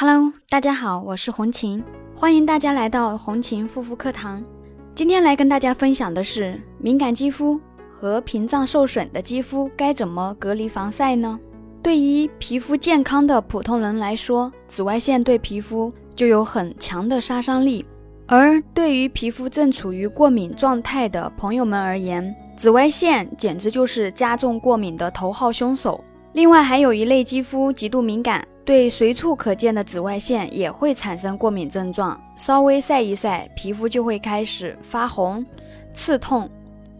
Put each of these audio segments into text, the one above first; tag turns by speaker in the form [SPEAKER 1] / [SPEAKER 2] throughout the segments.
[SPEAKER 1] Hello，大家好，我是红琴，欢迎大家来到红琴护肤课堂。今天来跟大家分享的是敏感肌肤和屏障受损的肌肤该怎么隔离防晒呢？对于皮肤健康的普通人来说，紫外线对皮肤就有很强的杀伤力，而对于皮肤正处于过敏状态的朋友们而言，紫外线简直就是加重过敏的头号凶手。另外，还有一类肌肤极度敏感。对随处可见的紫外线也会产生过敏症状，稍微晒一晒，皮肤就会开始发红、刺痛、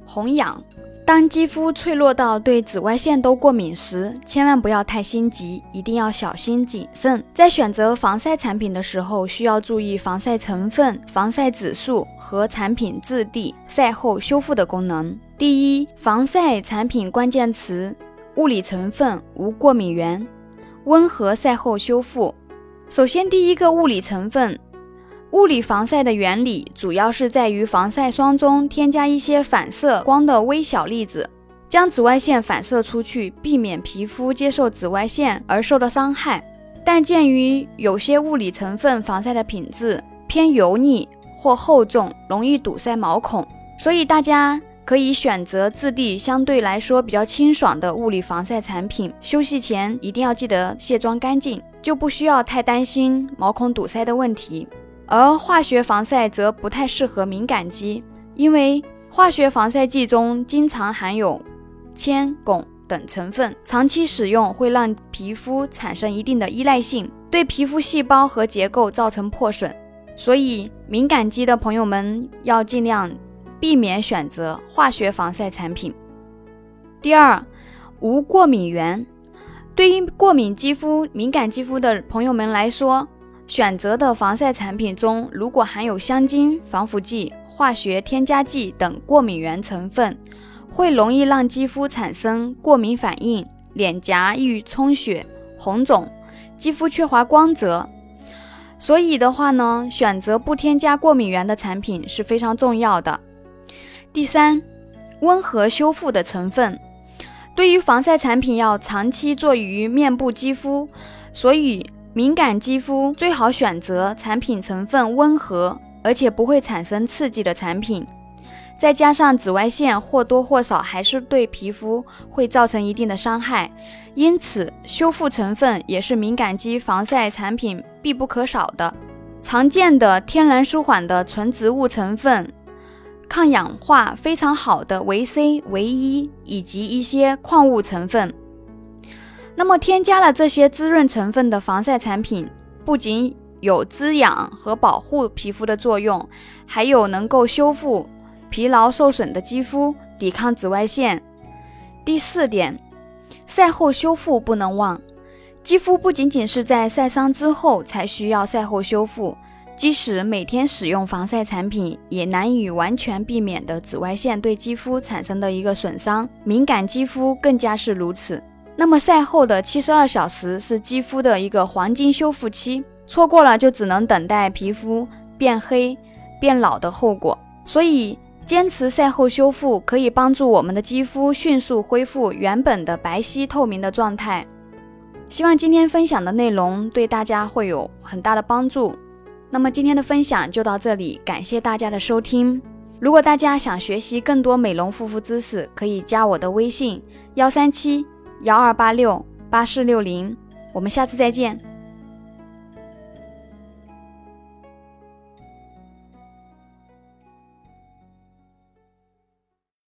[SPEAKER 1] 红痒。当肌肤脆弱到对紫外线都过敏时，千万不要太心急，一定要小心谨慎。在选择防晒产品的时候，需要注意防晒成分、防晒指数和产品质地、晒后修复的功能。第一，防晒产品关键词：物理成分无过敏源。温和晒后修复。首先，第一个物理成分，物理防晒的原理主要是在于防晒霜中添加一些反射光的微小粒子，将紫外线反射出去，避免皮肤接受紫外线而受到伤害。但鉴于有些物理成分防晒的品质偏油腻或厚重，容易堵塞毛孔，所以大家。可以选择质地相对来说比较清爽的物理防晒产品，休息前一定要记得卸妆干净，就不需要太担心毛孔堵塞的问题。而化学防晒则不太适合敏感肌，因为化学防晒剂中经常含有铅、汞等成分，长期使用会让皮肤产生一定的依赖性，对皮肤细胞和结构造成破损。所以敏感肌的朋友们要尽量。避免选择化学防晒产品。第二，无过敏源。对于过敏肌肤、敏感肌肤的朋友们来说，选择的防晒产品中如果含有香精、防腐剂、化学添加剂等过敏原成分，会容易让肌肤产生过敏反应，脸颊易充血、红肿，肌肤缺乏光泽。所以的话呢，选择不添加过敏源的产品是非常重要的。第三，温和修复的成分。对于防晒产品要长期做于面部肌肤，所以敏感肌肤最好选择产品成分温和，而且不会产生刺激的产品。再加上紫外线或多或少还是对皮肤会造成一定的伤害，因此修复成分也是敏感肌防晒产品必不可少的。常见的天然舒缓的纯植物成分。抗氧化非常好的维 C、维 E 以及一些矿物成分。那么，添加了这些滋润成分的防晒产品，不仅有滋养和保护皮肤的作用，还有能够修复疲劳受损的肌肤，抵抗紫外线。第四点，晒后修复不能忘。肌肤不仅仅是在晒伤之后才需要晒后修复。即使每天使用防晒产品，也难以完全避免的紫外线对肌肤产生的一个损伤，敏感肌肤更加是如此。那么晒后的七十二小时是肌肤的一个黄金修复期，错过了就只能等待皮肤变黑、变老的后果。所以，坚持晒后修复可以帮助我们的肌肤迅速恢复原本的白皙透明的状态。希望今天分享的内容对大家会有很大的帮助。那么今天的分享就到这里，感谢大家的收听。如果大家想学习更多美容护肤知识，可以加我的微信：幺三七幺二八六八四六零。我们下次再见。